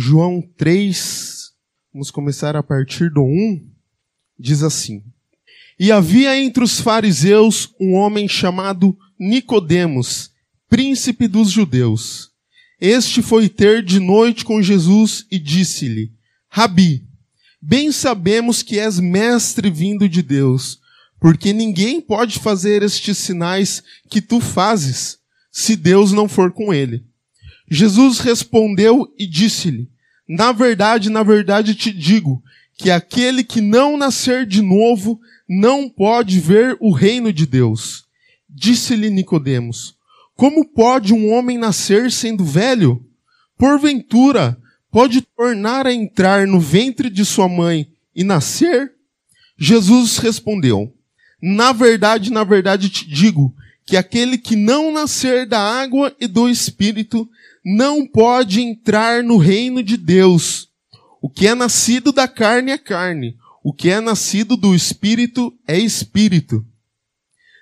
João 3, vamos começar a partir do 1, diz assim: E havia entre os fariseus um homem chamado Nicodemos, príncipe dos judeus. Este foi ter de noite com Jesus e disse-lhe: Rabi, bem sabemos que és mestre vindo de Deus, porque ninguém pode fazer estes sinais que tu fazes, se Deus não for com ele. Jesus respondeu e disse-lhe: Na verdade, na verdade te digo, que aquele que não nascer de novo não pode ver o reino de Deus. Disse-lhe Nicodemos: Como pode um homem nascer sendo velho? Porventura, pode tornar a entrar no ventre de sua mãe e nascer? Jesus respondeu: Na verdade, na verdade te digo que aquele que não nascer da água e do espírito não pode entrar no reino de Deus. O que é nascido da carne é carne, o que é nascido do espírito é espírito.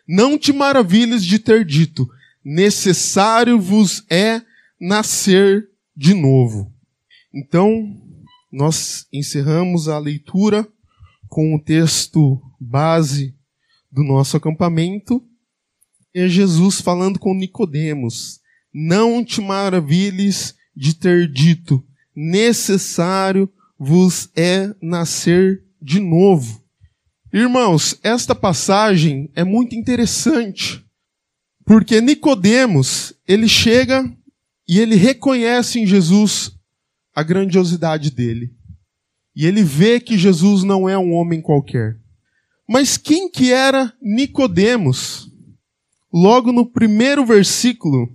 Não te maravilhes de ter dito, necessário vos é nascer de novo. Então, nós encerramos a leitura com o texto base do nosso acampamento. É Jesus falando com Nicodemos. Não te maravilhes de ter dito, necessário vos é nascer de novo. Irmãos, esta passagem é muito interessante, porque Nicodemos, ele chega e ele reconhece em Jesus a grandiosidade dele. E ele vê que Jesus não é um homem qualquer. Mas quem que era Nicodemos? Logo no primeiro versículo,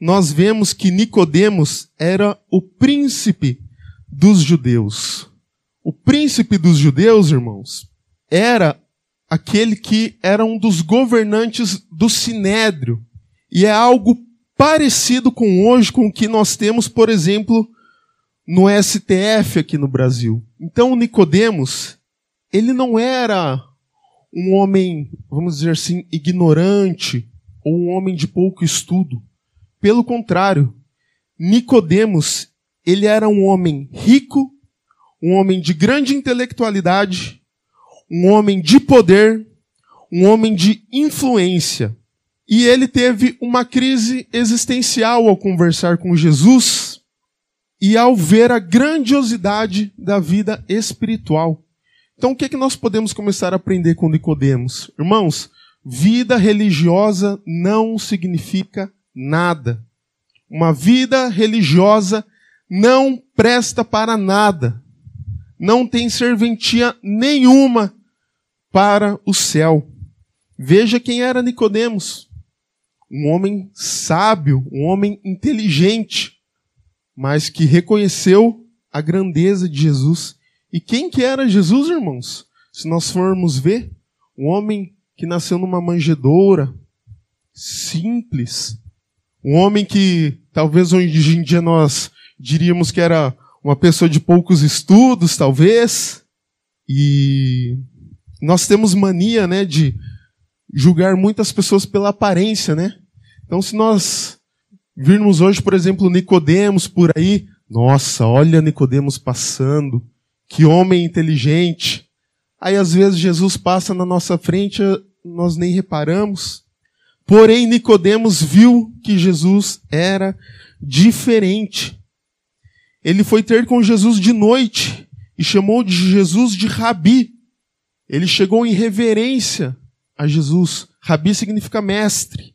nós vemos que Nicodemos era o príncipe dos judeus. O príncipe dos judeus, irmãos, era aquele que era um dos governantes do sinédrio. E é algo parecido com hoje, com o que nós temos, por exemplo, no STF aqui no Brasil. Então, Nicodemos, ele não era um homem, vamos dizer assim, ignorante ou um homem de pouco estudo. Pelo contrário, Nicodemos, ele era um homem rico, um homem de grande intelectualidade, um homem de poder, um homem de influência. E ele teve uma crise existencial ao conversar com Jesus e ao ver a grandiosidade da vida espiritual. Então, o que, é que nós podemos começar a aprender com Nicodemos? Irmãos, vida religiosa não significa nada. Uma vida religiosa não presta para nada. Não tem serventia nenhuma para o céu. Veja quem era Nicodemos. Um homem sábio, um homem inteligente, mas que reconheceu a grandeza de Jesus. E quem que era Jesus, irmãos? Se nós formos ver, um homem que nasceu numa manjedoura, simples, um homem que talvez hoje em dia nós diríamos que era uma pessoa de poucos estudos, talvez. E nós temos mania, né, de julgar muitas pessoas pela aparência, né? Então, se nós virmos hoje, por exemplo, Nicodemos por aí, nossa, olha Nicodemos passando, que homem inteligente. Aí às vezes Jesus passa na nossa frente, nós nem reparamos. Porém, Nicodemos viu que Jesus era diferente. Ele foi ter com Jesus de noite e chamou de Jesus de Rabi. Ele chegou em reverência a Jesus. Rabi significa mestre.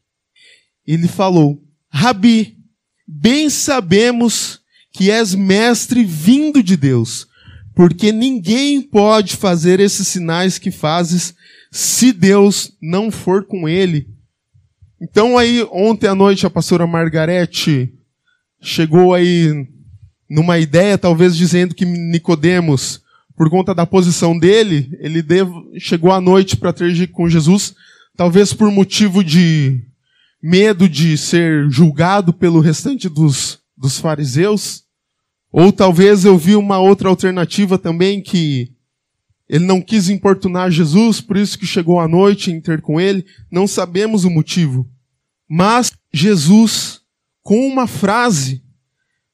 Ele falou: Rabi, bem sabemos que és mestre vindo de Deus, porque ninguém pode fazer esses sinais que fazes se Deus não for com ele. Então aí, ontem à noite, a pastora Margarete chegou aí numa ideia, talvez dizendo que Nicodemos, por conta da posição dele, ele devo, chegou à noite para ter com Jesus, talvez por motivo de medo de ser julgado pelo restante dos, dos fariseus. Ou talvez eu vi uma outra alternativa também que ele não quis importunar Jesus, por isso que chegou à noite em ter com ele. Não sabemos o motivo. Mas Jesus, com uma frase,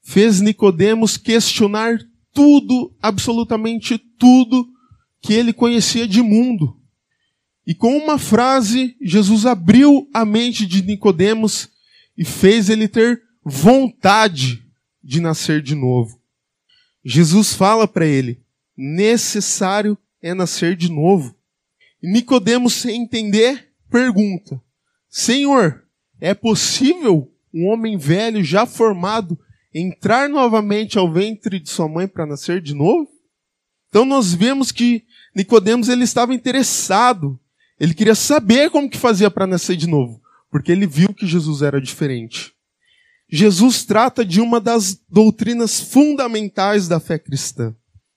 fez Nicodemos questionar tudo, absolutamente tudo que ele conhecia de mundo. E com uma frase, Jesus abriu a mente de Nicodemos e fez ele ter vontade de nascer de novo. Jesus fala para ele: necessário é nascer de novo. E Nicodemos, sem entender, pergunta: Senhor, é possível um homem velho já formado entrar novamente ao ventre de sua mãe para nascer de novo? Então nós vemos que Nicodemos ele estava interessado. Ele queria saber como que fazia para nascer de novo, porque ele viu que Jesus era diferente. Jesus trata de uma das doutrinas fundamentais da fé cristã,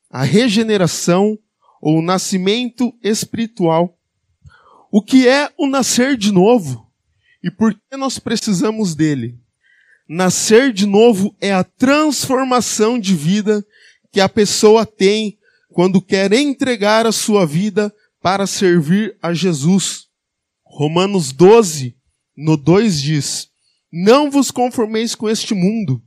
a regeneração ou o nascimento espiritual. O que é o nascer de novo? E por que nós precisamos dele? Nascer de novo é a transformação de vida que a pessoa tem quando quer entregar a sua vida para servir a Jesus. Romanos 12, no 2 diz: Não vos conformeis com este mundo,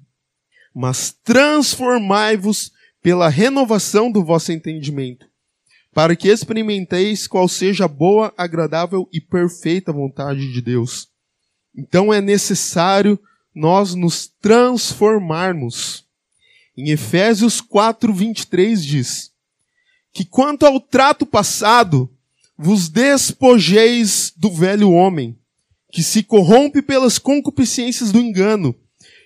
mas transformai-vos pela renovação do vosso entendimento, para que experimenteis qual seja a boa, agradável e perfeita vontade de Deus. Então é necessário nós nos transformarmos. Em Efésios 4, 23 diz que quanto ao trato passado, vos despojeis do velho homem, que se corrompe pelas concupiscências do engano,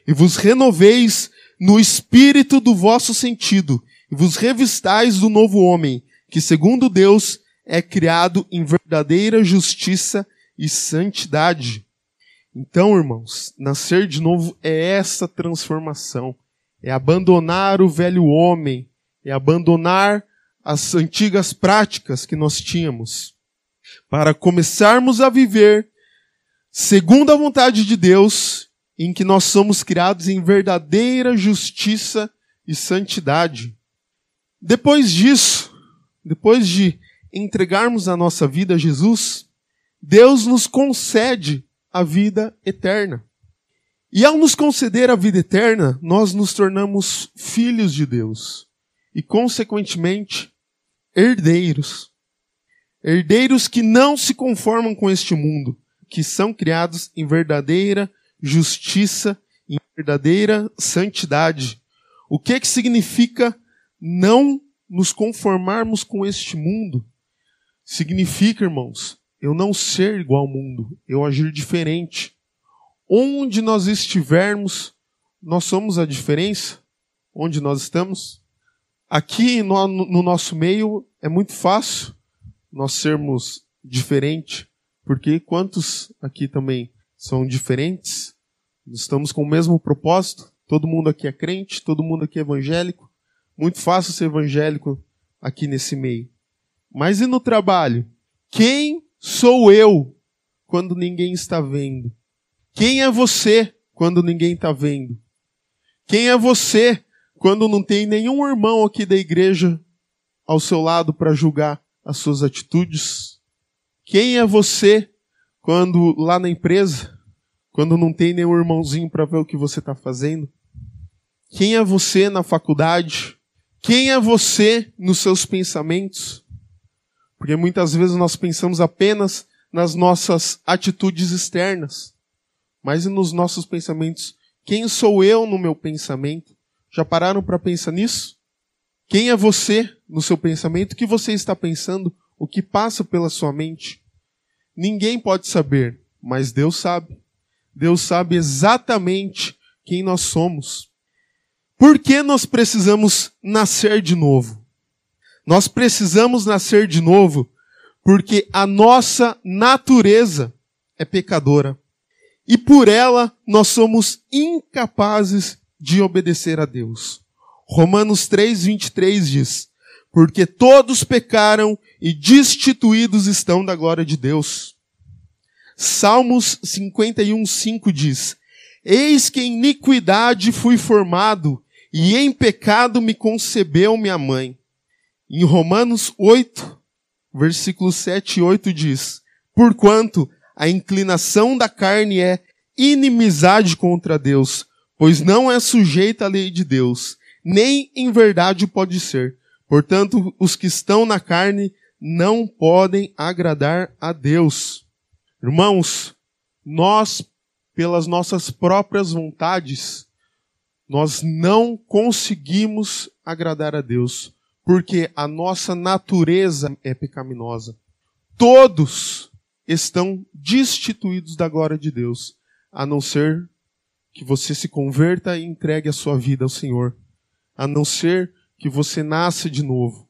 e vos renoveis no espírito do vosso sentido, e vos revistais do novo homem, que segundo Deus é criado em verdadeira justiça e santidade. Então, irmãos, nascer de novo é essa transformação. É abandonar o velho homem, é abandonar as antigas práticas que nós tínhamos, para começarmos a viver segundo a vontade de Deus, em que nós somos criados em verdadeira justiça e santidade. Depois disso, depois de entregarmos a nossa vida a Jesus, Deus nos concede a vida eterna. E ao nos conceder a vida eterna, nós nos tornamos filhos de Deus e, consequentemente, herdeiros. Herdeiros que não se conformam com este mundo, que são criados em verdadeira justiça, em verdadeira santidade. O que que significa não nos conformarmos com este mundo? Significa, irmãos, eu não ser igual ao mundo, eu agir diferente. Onde nós estivermos, nós somos a diferença. Onde nós estamos. Aqui no, no nosso meio é muito fácil nós sermos diferente, porque quantos aqui também são diferentes? Estamos com o mesmo propósito. Todo mundo aqui é crente, todo mundo aqui é evangélico. Muito fácil ser evangélico aqui nesse meio. Mas e no trabalho? Quem sou eu quando ninguém está vendo? Quem é você quando ninguém está vendo? Quem é você quando não tem nenhum irmão aqui da igreja ao seu lado para julgar as suas atitudes? Quem é você quando lá na empresa, quando não tem nenhum irmãozinho para ver o que você está fazendo? Quem é você na faculdade? Quem é você nos seus pensamentos? Porque muitas vezes nós pensamos apenas nas nossas atitudes externas, mas e nos nossos pensamentos? Quem sou eu no meu pensamento? Já pararam para pensar nisso? Quem é você no seu pensamento? O que você está pensando? O que passa pela sua mente? Ninguém pode saber, mas Deus sabe. Deus sabe exatamente quem nós somos. Por que nós precisamos nascer de novo? Nós precisamos nascer de novo porque a nossa natureza é pecadora. E por ela nós somos incapazes de obedecer a Deus. Romanos 3:23 diz: Porque todos pecaram e destituídos estão da glória de Deus. Salmos 51:5 diz: Eis que em iniquidade fui formado e em pecado me concebeu minha mãe. Em Romanos 8, versículos 7 e 8 diz: Porquanto a inclinação da carne é inimizade contra Deus, pois não é sujeita à lei de Deus, nem em verdade pode ser. Portanto, os que estão na carne não podem agradar a Deus. Irmãos, nós, pelas nossas próprias vontades, nós não conseguimos agradar a Deus, porque a nossa natureza é pecaminosa. Todos estão destituídos da glória de Deus, a não ser que você se converta e entregue a sua vida ao Senhor, a não ser que você nasça de novo.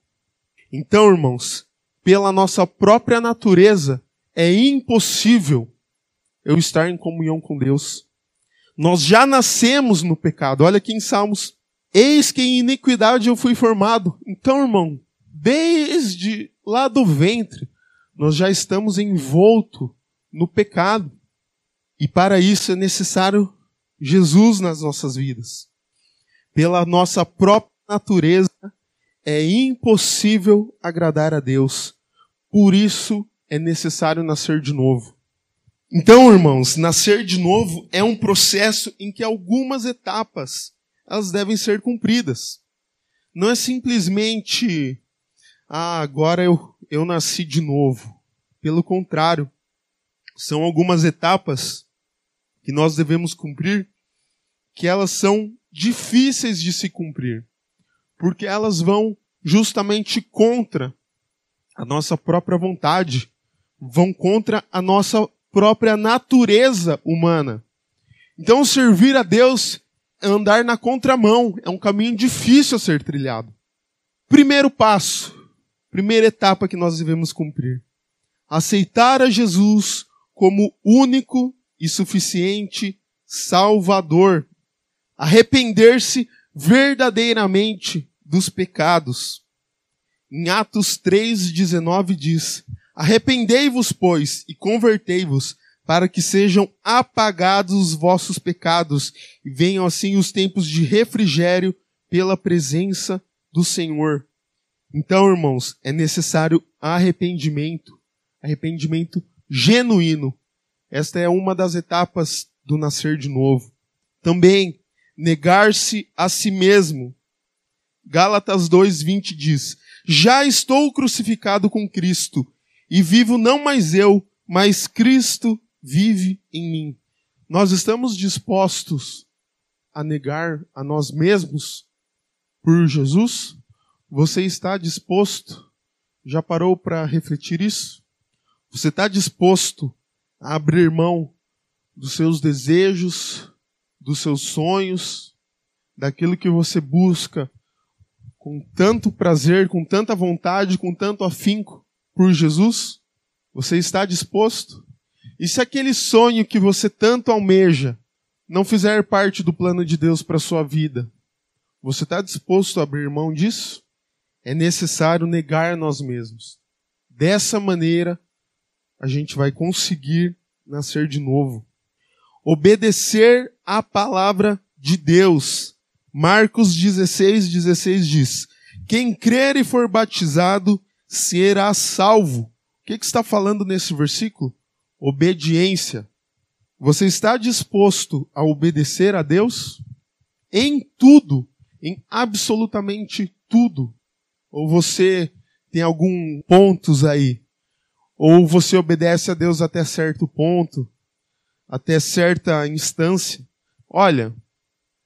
Então, irmãos, pela nossa própria natureza, é impossível eu estar em comunhão com Deus. Nós já nascemos no pecado. Olha aqui em Salmos. Eis que em iniquidade eu fui formado. Então, irmão, desde lá do ventre, nós já estamos envolto no pecado. E para isso é necessário Jesus nas nossas vidas. Pela nossa própria natureza, é impossível agradar a Deus. Por isso é necessário nascer de novo. Então, irmãos, nascer de novo é um processo em que algumas etapas elas devem ser cumpridas. Não é simplesmente, ah, agora eu, eu nasci de novo. Pelo contrário, são algumas etapas que nós devemos cumprir que elas são difíceis de se cumprir, porque elas vão justamente contra a nossa própria vontade, vão contra a nossa própria natureza humana. Então, servir a Deus andar na contramão, é um caminho difícil a ser trilhado. Primeiro passo, primeira etapa que nós devemos cumprir: aceitar a Jesus como único e suficiente Salvador. Arrepender-se verdadeiramente dos pecados. Em Atos 3,19 diz: Arrependei-vos, pois, e convertei-vos, para que sejam apagados os vossos pecados, e venham assim os tempos de refrigério pela presença do Senhor. Então, irmãos, é necessário arrependimento, arrependimento genuíno. Esta é uma das etapas do nascer de novo. Também, negar-se a si mesmo. Gálatas 2:20 diz: Já estou crucificado com Cristo, e vivo não mais eu, mas Cristo vive em mim. Nós estamos dispostos a negar a nós mesmos por Jesus? Você está disposto? Já parou para refletir isso? Você está disposto a abrir mão dos seus desejos, dos seus sonhos, daquilo que você busca com tanto prazer, com tanta vontade, com tanto afinco por Jesus? Você está disposto? E se aquele sonho que você tanto almeja não fizer parte do plano de Deus para sua vida, você está disposto a abrir mão disso? É necessário negar nós mesmos. Dessa maneira, a gente vai conseguir nascer de novo. Obedecer à palavra de Deus. Marcos 16, 16 diz: Quem crer e for batizado será salvo. O que, que está falando nesse versículo? Obediência. Você está disposto a obedecer a Deus? Em tudo, em absolutamente tudo. Ou você tem algum pontos aí ou você obedece a Deus até certo ponto, até certa instância. Olha,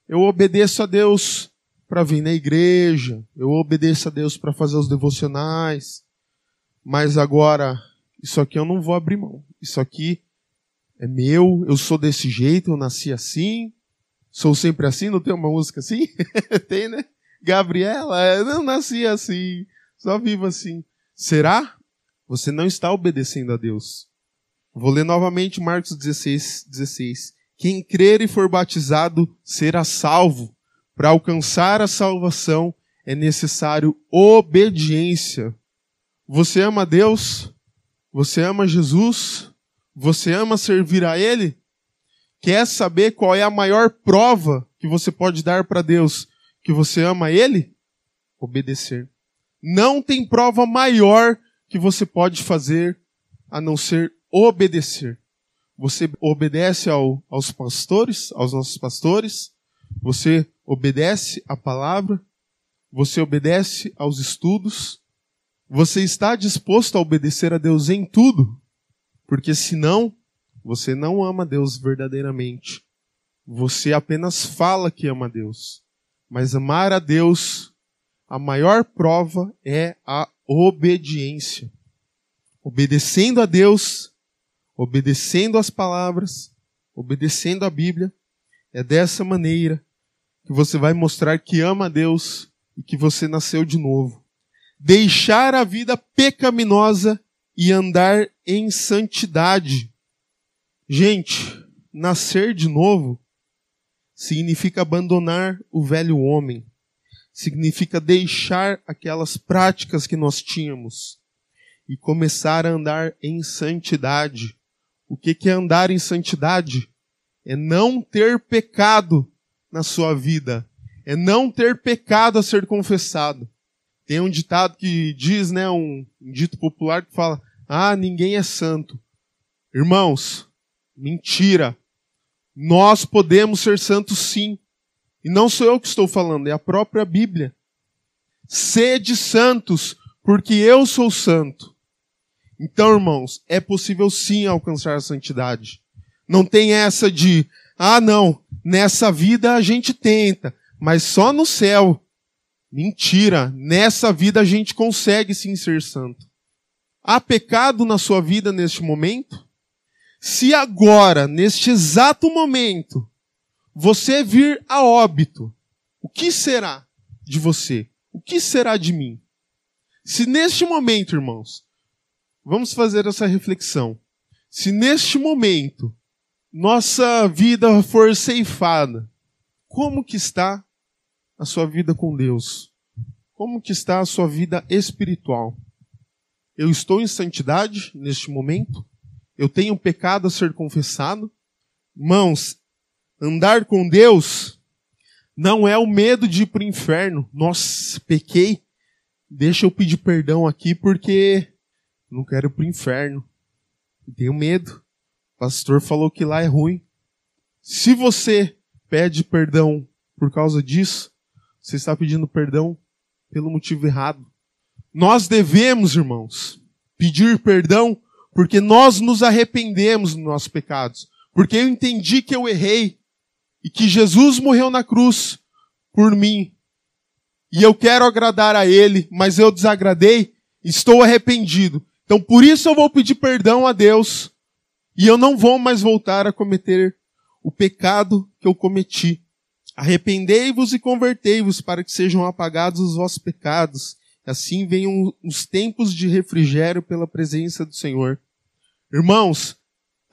eu obedeço a Deus para vir na igreja, eu obedeço a Deus para fazer os devocionais, mas agora, isso aqui eu não vou abrir mão. Isso aqui é meu, eu sou desse jeito, eu nasci assim, sou sempre assim, não tem uma música assim? tem, né? Gabriela, eu não nasci assim, só vivo assim. Será? Você não está obedecendo a Deus. Vou ler novamente Marcos 16, 16. Quem crer e for batizado será salvo. Para alcançar a salvação é necessário obediência. Você ama Deus? Você ama Jesus? Você ama servir a Ele? Quer saber qual é a maior prova que você pode dar para Deus que você ama Ele? Obedecer. Não tem prova maior que você pode fazer a não ser obedecer. Você obedece ao, aos pastores, aos nossos pastores, Você obedece à palavra? Você obedece aos estudos? Você está disposto a obedecer a Deus em tudo? Porque senão, você não ama Deus verdadeiramente. Você apenas fala que ama Deus. Mas amar a Deus, a maior prova é a obediência. Obedecendo a Deus, obedecendo as palavras, obedecendo a Bíblia, é dessa maneira que você vai mostrar que ama a Deus e que você nasceu de novo. Deixar a vida pecaminosa e andar em santidade. Gente, nascer de novo significa abandonar o velho homem, significa deixar aquelas práticas que nós tínhamos e começar a andar em santidade. O que é andar em santidade? É não ter pecado na sua vida, é não ter pecado a ser confessado. Tem um ditado que diz, né, um, um dito popular que fala: "Ah, ninguém é santo". Irmãos, mentira. Nós podemos ser santos sim. E não sou eu que estou falando, é a própria Bíblia. Sede santos, porque eu sou santo. Então, irmãos, é possível sim alcançar a santidade. Não tem essa de, ah, não, nessa vida a gente tenta, mas só no céu. Mentira, nessa vida a gente consegue sim ser santo. Há pecado na sua vida neste momento? Se agora, neste exato momento, você vir a óbito, o que será de você? O que será de mim? Se neste momento, irmãos, vamos fazer essa reflexão. Se neste momento nossa vida for ceifada, como que está a sua vida com Deus? Como que está a sua vida espiritual? Eu estou em santidade neste momento? Eu tenho um pecado a ser confessado? Mãos, andar com Deus não é o medo de ir para o inferno. Nossa, pequei. Deixa eu pedir perdão aqui porque não quero ir para o inferno. Tenho medo. O pastor falou que lá é ruim. Se você pede perdão por causa disso, você está pedindo perdão pelo motivo errado. Nós devemos, irmãos, pedir perdão porque nós nos arrependemos dos nossos pecados. Porque eu entendi que eu errei e que Jesus morreu na cruz por mim. E eu quero agradar a Ele, mas eu desagradei, estou arrependido. Então por isso eu vou pedir perdão a Deus e eu não vou mais voltar a cometer o pecado que eu cometi. Arrependei-vos e convertei-vos para que sejam apagados os vossos pecados. Assim venham os tempos de refrigério pela presença do Senhor. Irmãos,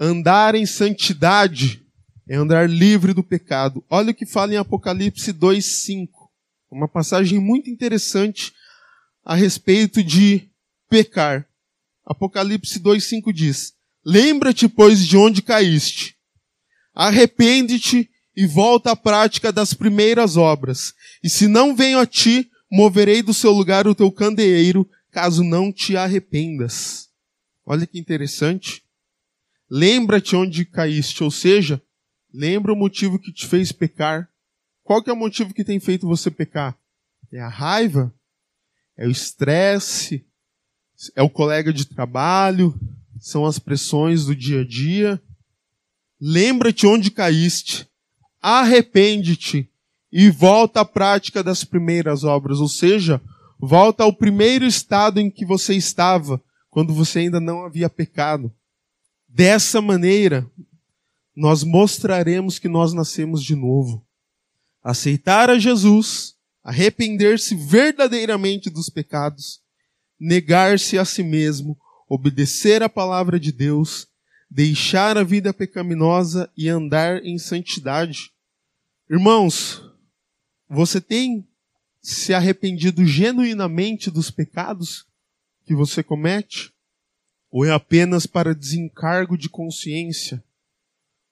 andar em santidade é andar livre do pecado. Olha o que fala em Apocalipse 2:5. Uma passagem muito interessante a respeito de pecar. Apocalipse 2:5 diz: Lembra-te, pois, de onde caíste. Arrepende-te e volta à prática das primeiras obras. E se não venho a ti, moverei do seu lugar o teu candeeiro, caso não te arrependas. Olha que interessante. Lembra-te onde caíste, ou seja, lembra o motivo que te fez pecar. Qual que é o motivo que tem feito você pecar? É a raiva? É o estresse? É o colega de trabalho? São as pressões do dia a dia? Lembra-te onde caíste arrepende-te e volta à prática das primeiras obras, ou seja, volta ao primeiro estado em que você estava, quando você ainda não havia pecado. Dessa maneira, nós mostraremos que nós nascemos de novo. Aceitar a Jesus, arrepender-se verdadeiramente dos pecados, negar-se a si mesmo, obedecer a palavra de Deus deixar a vida pecaminosa e andar em santidade. Irmãos, você tem se arrependido genuinamente dos pecados que você comete? Ou é apenas para desencargo de consciência?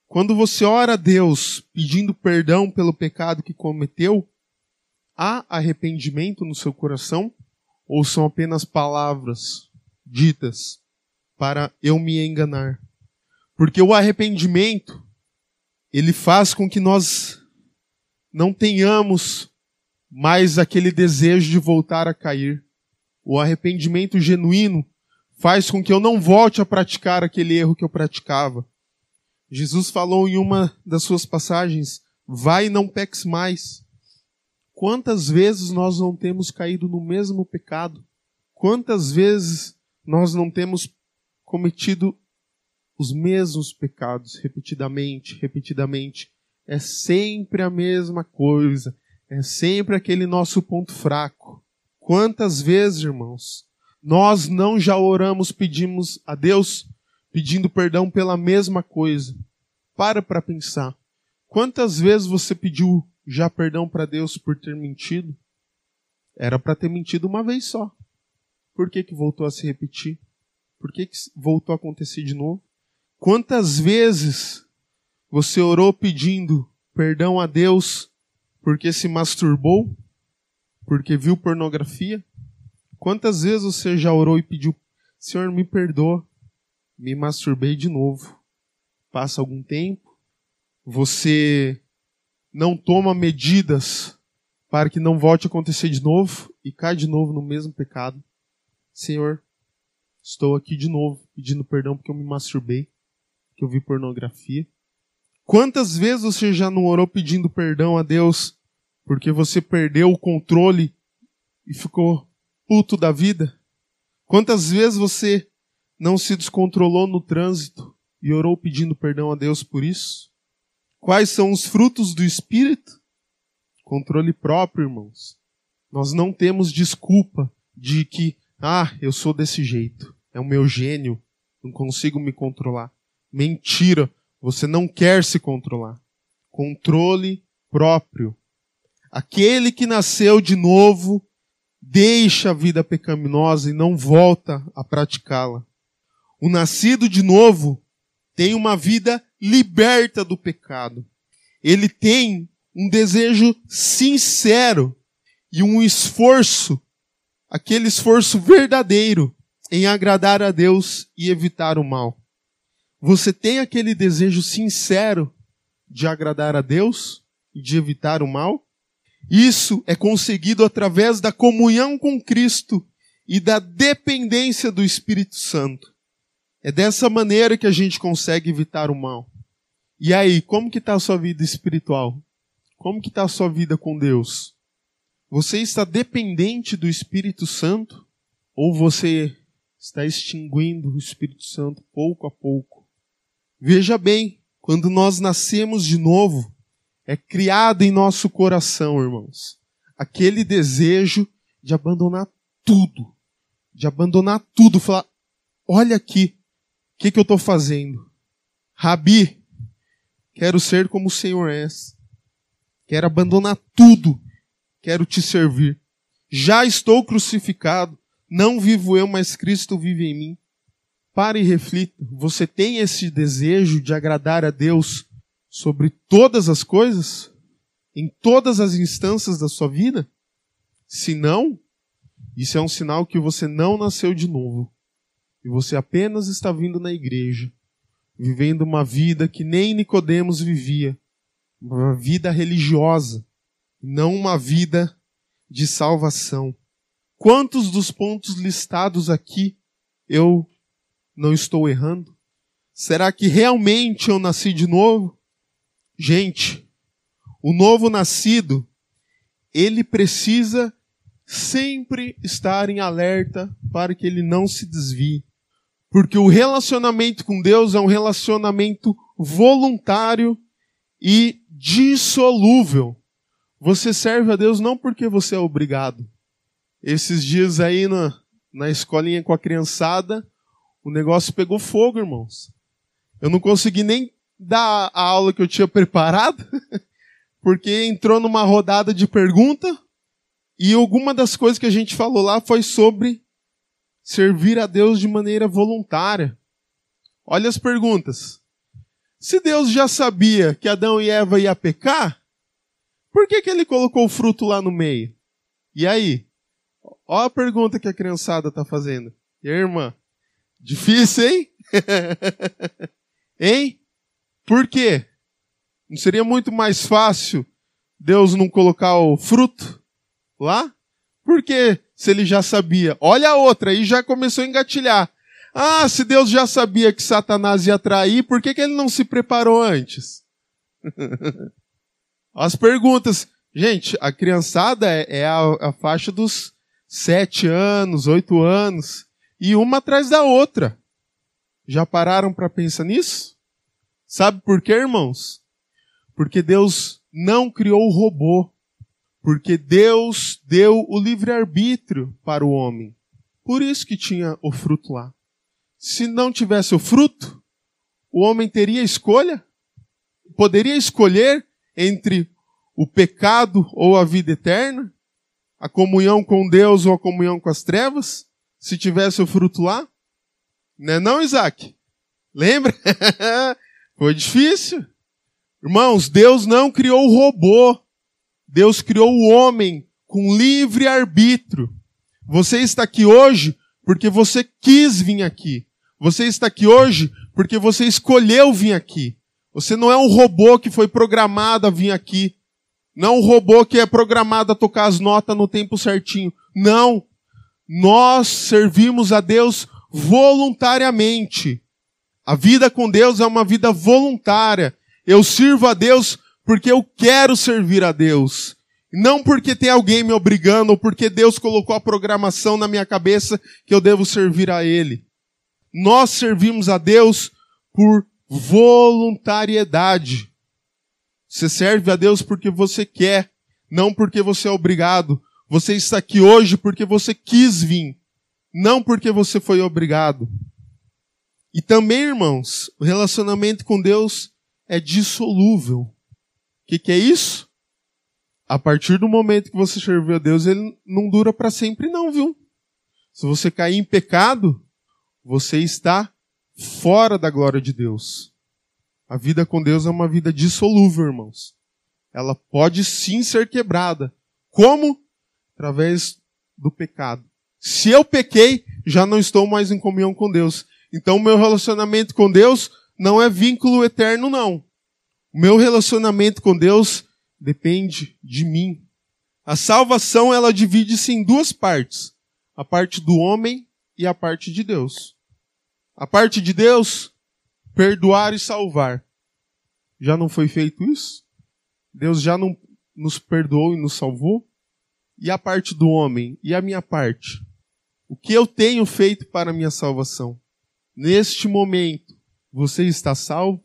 Quando você ora a Deus pedindo perdão pelo pecado que cometeu, há arrependimento no seu coração? Ou são apenas palavras ditas para eu me enganar? Porque o arrependimento, ele faz com que nós não tenhamos mais aquele desejo de voltar a cair. O arrependimento genuíno faz com que eu não volte a praticar aquele erro que eu praticava. Jesus falou em uma das suas passagens: vai e não peques mais. Quantas vezes nós não temos caído no mesmo pecado? Quantas vezes nós não temos cometido os mesmos pecados repetidamente, repetidamente? É sempre a mesma coisa. É sempre aquele nosso ponto fraco. Quantas vezes, irmãos, nós não já oramos, pedimos a Deus, pedindo perdão pela mesma coisa? Para para pensar. Quantas vezes você pediu já perdão para Deus por ter mentido? Era para ter mentido uma vez só. Por que, que voltou a se repetir? Por que, que voltou a acontecer de novo? Quantas vezes você orou pedindo perdão a Deus porque se masturbou? Porque viu pornografia? Quantas vezes você já orou e pediu, Senhor, me perdoa, me masturbei de novo? Passa algum tempo, você não toma medidas para que não volte a acontecer de novo e cai de novo no mesmo pecado. Senhor, estou aqui de novo pedindo perdão porque eu me masturbei, que eu vi pornografia. Quantas vezes você já não orou pedindo perdão a Deus porque você perdeu o controle e ficou puto da vida? Quantas vezes você não se descontrolou no trânsito e orou pedindo perdão a Deus por isso? Quais são os frutos do Espírito? Controle próprio, irmãos. Nós não temos desculpa de que, ah, eu sou desse jeito, é o meu gênio, não consigo me controlar. Mentira, você não quer se controlar. Controle próprio. Aquele que nasceu de novo deixa a vida pecaminosa e não volta a praticá-la. O nascido de novo tem uma vida liberta do pecado. Ele tem um desejo sincero e um esforço, aquele esforço verdadeiro em agradar a Deus e evitar o mal. Você tem aquele desejo sincero de agradar a Deus e de evitar o mal? Isso é conseguido através da comunhão com Cristo e da dependência do Espírito Santo. É dessa maneira que a gente consegue evitar o mal. E aí, como que está a sua vida espiritual? Como que está a sua vida com Deus? Você está dependente do Espírito Santo? Ou você está extinguindo o Espírito Santo pouco a pouco? Veja bem, quando nós nascemos de novo, é criado em nosso coração, irmãos, aquele desejo de abandonar tudo, de abandonar tudo, falar, olha aqui, o que, que eu estou fazendo? Rabi, quero ser como o Senhor és. Quero abandonar tudo. Quero te servir. Já estou crucificado. Não vivo eu, mas Cristo vive em mim. Pare e reflita. Você tem esse desejo de agradar a Deus sobre todas as coisas? Em todas as instâncias da sua vida? Se não, isso é um sinal que você não nasceu de novo. E você apenas está vindo na igreja, vivendo uma vida que nem Nicodemos vivia, uma vida religiosa, não uma vida de salvação. Quantos dos pontos listados aqui eu não estou errando? Será que realmente eu nasci de novo? Gente, o novo nascido, ele precisa sempre estar em alerta para que ele não se desvie. Porque o relacionamento com Deus é um relacionamento voluntário e dissolúvel. Você serve a Deus não porque você é obrigado. Esses dias aí na, na escolinha com a criançada, o negócio pegou fogo, irmãos. Eu não consegui nem dar a aula que eu tinha preparado, porque entrou numa rodada de pergunta e alguma das coisas que a gente falou lá foi sobre servir a Deus de maneira voluntária. Olha as perguntas. Se Deus já sabia que Adão e Eva iam pecar, por que, que ele colocou o fruto lá no meio? E aí? Olha a pergunta que a criançada está fazendo. E aí, irmã? Difícil, hein? hein? Por quê? Não seria muito mais fácil Deus não colocar o fruto lá? Porque se ele já sabia, olha a outra, aí já começou a engatilhar. Ah, se Deus já sabia que Satanás ia trair, por que, que ele não se preparou antes? As perguntas. Gente, a criançada é, é a, a faixa dos sete anos, oito anos, e uma atrás da outra. Já pararam para pensar nisso? Sabe por quê, irmãos? Porque Deus não criou o robô. Porque Deus deu o livre-arbítrio para o homem. Por isso que tinha o fruto lá. Se não tivesse o fruto, o homem teria escolha? Poderia escolher entre o pecado ou a vida eterna? A comunhão com Deus ou a comunhão com as trevas? Se tivesse o fruto lá? Não é não, Isaac? Lembra? Foi difícil. Irmãos, Deus não criou o robô. Deus criou o homem com livre arbítrio. Você está aqui hoje porque você quis vir aqui. Você está aqui hoje porque você escolheu vir aqui. Você não é um robô que foi programado a vir aqui. Não um robô que é programado a tocar as notas no tempo certinho. Não. Nós servimos a Deus voluntariamente. A vida com Deus é uma vida voluntária. Eu sirvo a Deus porque eu quero servir a Deus. Não porque tem alguém me obrigando ou porque Deus colocou a programação na minha cabeça que eu devo servir a Ele. Nós servimos a Deus por voluntariedade. Você serve a Deus porque você quer, não porque você é obrigado. Você está aqui hoje porque você quis vir, não porque você foi obrigado. E também, irmãos, o relacionamento com Deus é dissolúvel. O que, que é isso? A partir do momento que você serviu a Deus, ele não dura para sempre, não, viu? Se você cair em pecado, você está fora da glória de Deus. A vida com Deus é uma vida dissolúvel, irmãos. Ela pode sim ser quebrada. Como? Através do pecado. Se eu pequei, já não estou mais em comunhão com Deus. Então, meu relacionamento com Deus não é vínculo eterno, não. O meu relacionamento com Deus depende de mim. A salvação, ela divide-se em duas partes. A parte do homem e a parte de Deus. A parte de Deus perdoar e salvar. Já não foi feito isso? Deus já não nos perdoou e nos salvou? E a parte do homem? E a minha parte? O que eu tenho feito para a minha salvação? Neste momento, você está salvo?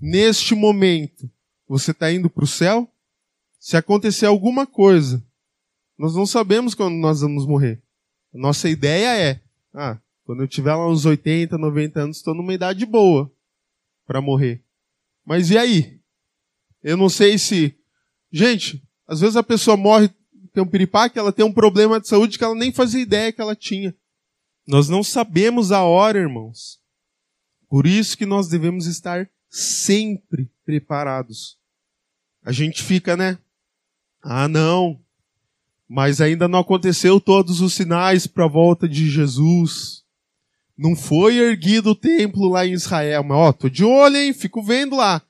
Neste momento, você está indo para o céu? Se acontecer alguma coisa, nós não sabemos quando nós vamos morrer. A nossa ideia é, ah, quando eu tiver lá uns 80, 90 anos, estou numa idade boa para morrer. Mas e aí? Eu não sei se. Gente, às vezes a pessoa morre, tem um piripaque, ela tem um problema de saúde que ela nem fazia ideia que ela tinha. Nós não sabemos a hora, irmãos. Por isso que nós devemos estar sempre preparados. A gente fica, né? Ah, não. Mas ainda não aconteceu todos os sinais para a volta de Jesus. Não foi erguido o templo lá em Israel, mas ó, tô de olho, hein? Fico vendo lá.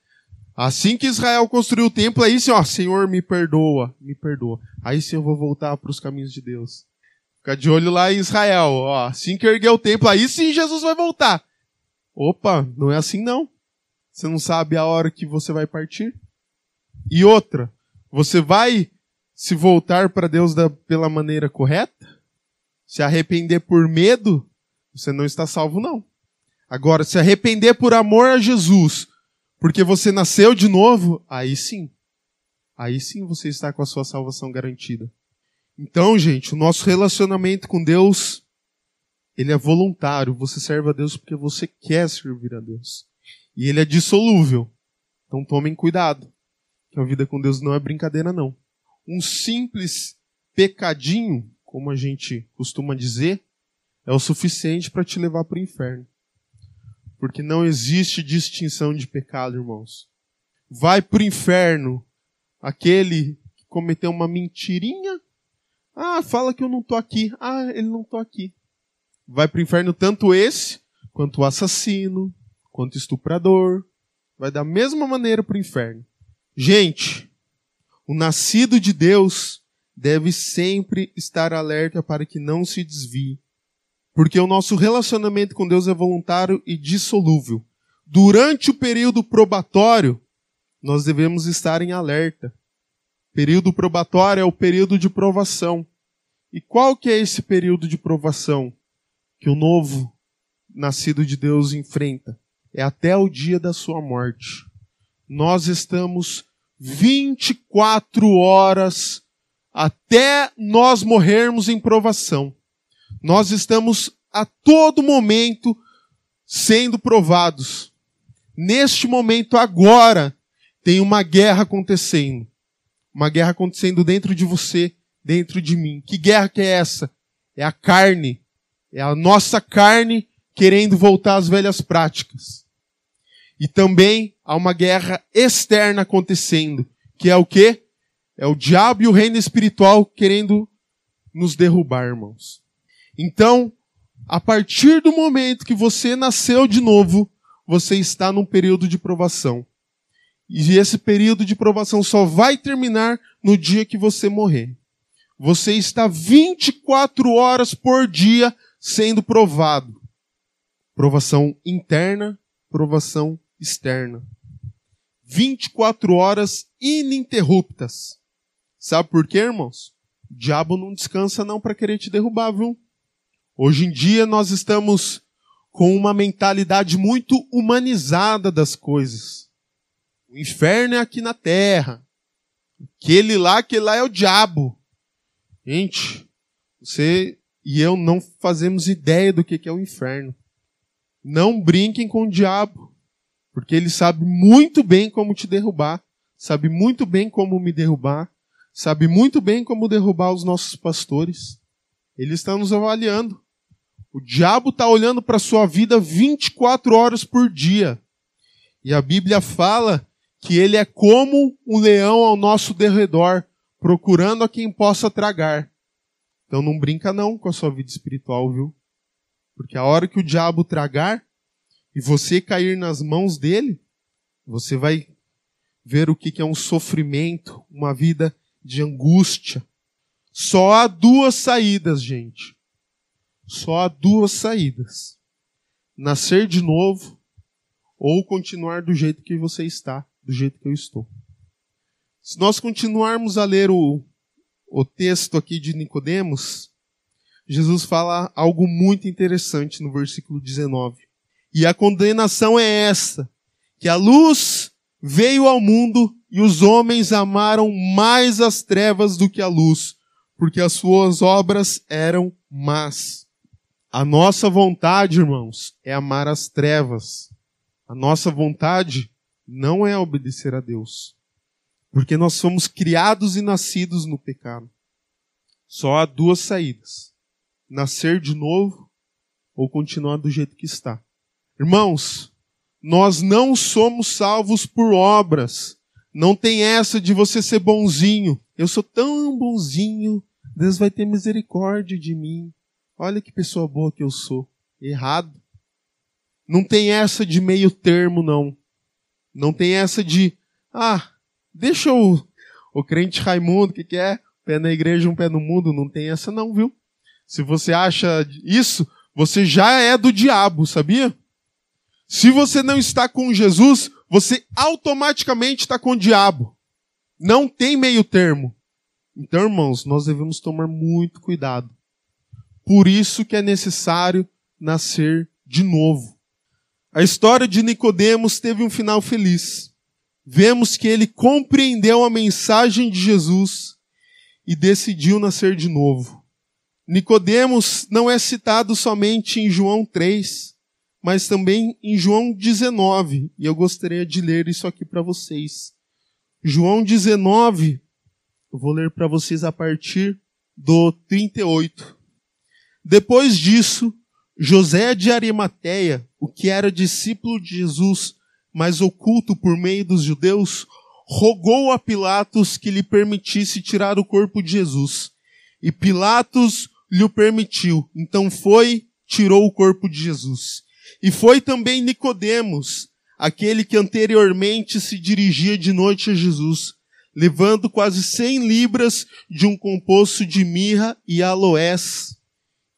Assim que Israel construiu o templo, aí sim, ó, Senhor, me perdoa, me perdoa. Aí sim eu vou voltar para os caminhos de Deus. Fica de olho lá em Israel, ó. Assim que erguer o templo, aí sim Jesus vai voltar. Opa, não é assim não. Você não sabe a hora que você vai partir. E outra, você vai se voltar para Deus da, pela maneira correta? Se arrepender por medo? Você não está salvo, não. Agora, se arrepender por amor a Jesus, porque você nasceu de novo, aí sim. Aí sim você está com a sua salvação garantida. Então, gente, o nosso relacionamento com Deus, ele é voluntário. Você serve a Deus porque você quer servir a Deus. E ele é dissolúvel. Então tomem cuidado. Que a vida com Deus não é brincadeira, não. Um simples pecadinho, como a gente costuma dizer, é o suficiente para te levar para o inferno. Porque não existe distinção de pecado, irmãos. Vai para o inferno aquele que cometeu uma mentirinha. Ah, fala que eu não tô aqui. Ah, ele não tô aqui. Vai para o inferno tanto esse, quanto o assassino, quanto o estuprador. Vai da mesma maneira para o inferno. Gente, o O nascido de Deus deve sempre estar alerta para que não se desvie. Porque o nosso relacionamento com Deus é voluntário e dissolúvel. Durante o período probatório, nós devemos estar em alerta. Período probatório é o período de provação. E qual que é esse período de provação que o novo nascido de Deus enfrenta? É até o dia da sua morte. Nós estamos 24 horas até nós morrermos em provação. Nós estamos a todo momento sendo provados. Neste momento agora tem uma guerra acontecendo. Uma guerra acontecendo dentro de você, dentro de mim. Que guerra que é essa? É a carne. É a nossa carne querendo voltar às velhas práticas. E também há uma guerra externa acontecendo, que é o quê? É o diabo e o reino espiritual querendo nos derrubar, irmãos. Então, a partir do momento que você nasceu de novo, você está num período de provação. E esse período de provação só vai terminar no dia que você morrer. Você está 24 horas por dia sendo provado. Provação interna, provação externa. 24 horas ininterruptas. Sabe por quê, irmãos? O diabo não descansa não para querer te derrubar, viu? Hoje em dia nós estamos com uma mentalidade muito humanizada das coisas. O inferno é aqui na terra. Aquele lá, aquele lá é o diabo. Gente, você e eu não fazemos ideia do que é o inferno. Não brinquem com o diabo, porque ele sabe muito bem como te derrubar, sabe muito bem como me derrubar, sabe muito bem como derrubar os nossos pastores. Ele está nos avaliando. O diabo está olhando para a sua vida 24 horas por dia. E a Bíblia fala que ele é como um leão ao nosso derredor, procurando a quem possa tragar. Então não brinca não com a sua vida espiritual, viu? Porque a hora que o diabo tragar e você cair nas mãos dele, você vai ver o que é um sofrimento, uma vida de angústia. Só há duas saídas, gente. Só há duas saídas: nascer de novo ou continuar do jeito que você está, do jeito que eu estou. Se nós continuarmos a ler o, o texto aqui de Nicodemos, Jesus fala algo muito interessante no versículo 19. E a condenação é essa, que a luz veio ao mundo e os homens amaram mais as trevas do que a luz, porque as suas obras eram más. A nossa vontade, irmãos, é amar as trevas. A nossa vontade não é obedecer a Deus. Porque nós somos criados e nascidos no pecado. Só há duas saídas: nascer de novo ou continuar do jeito que está. Irmãos, nós não somos salvos por obras. Não tem essa de você ser bonzinho. Eu sou tão bonzinho, Deus vai ter misericórdia de mim. Olha que pessoa boa que eu sou. Errado. Não tem essa de meio termo, não. Não tem essa de, ah, deixa o, o crente Raimundo, o que, que é? Pé na igreja, um pé no mundo. Não tem essa, não, viu? Se você acha isso, você já é do diabo, sabia? Se você não está com Jesus, você automaticamente está com o diabo. Não tem meio termo. Então, irmãos, nós devemos tomar muito cuidado. Por isso que é necessário nascer de novo. A história de Nicodemos teve um final feliz. Vemos que ele compreendeu a mensagem de Jesus e decidiu nascer de novo. Nicodemos não é citado somente em João 3, mas também em João 19, e eu gostaria de ler isso aqui para vocês. João 19, eu vou ler para vocês a partir do 38. Depois disso, José de Arimateia, o que era discípulo de Jesus, mas oculto por meio dos judeus, rogou a Pilatos que lhe permitisse tirar o corpo de Jesus. E Pilatos lhe permitiu. Então foi, tirou o corpo de Jesus. E foi também Nicodemos, aquele que anteriormente se dirigia de noite a Jesus, levando quase 100 libras de um composto de mirra e aloés.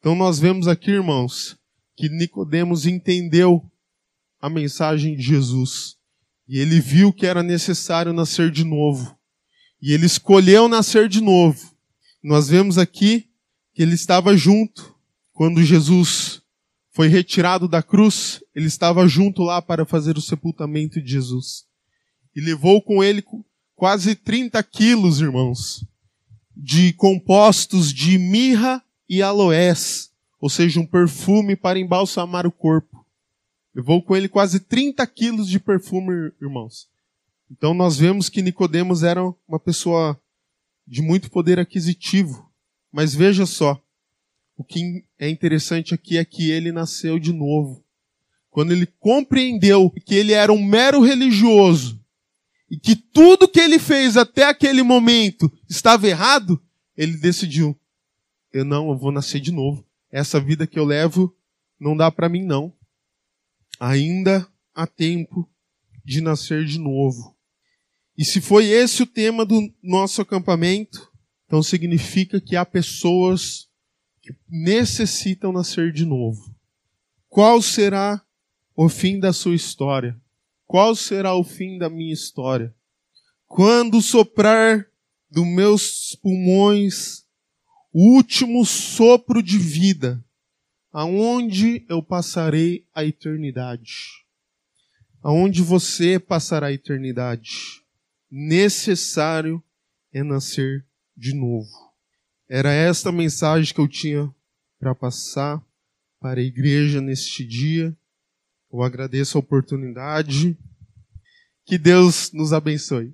Então nós vemos aqui, irmãos, que Nicodemos entendeu a mensagem de Jesus. E ele viu que era necessário nascer de novo. E ele escolheu nascer de novo. Nós vemos aqui que ele estava junto quando Jesus foi retirado da cruz, ele estava junto lá para fazer o sepultamento de Jesus. E levou com ele quase 30 quilos, irmãos, de compostos de mirra e aloés, ou seja, um perfume para embalsamar o corpo. Levou com ele quase 30 quilos de perfume, irmãos. Então nós vemos que Nicodemos era uma pessoa de muito poder aquisitivo. Mas veja só, o que é interessante aqui é que ele nasceu de novo. Quando ele compreendeu que ele era um mero religioso e que tudo que ele fez até aquele momento estava errado, ele decidiu: eu não, eu vou nascer de novo. Essa vida que eu levo não dá para mim não. Ainda há tempo de nascer de novo. E se foi esse o tema do nosso acampamento, então significa que há pessoas que necessitam nascer de novo. Qual será o fim da sua história? Qual será o fim da minha história? Quando soprar dos meus pulmões o último sopro de vida, aonde eu passarei a eternidade? Aonde você passará a eternidade? Necessário é nascer de novo. Era esta mensagem que eu tinha para passar para a igreja neste dia. Eu agradeço a oportunidade. Que Deus nos abençoe.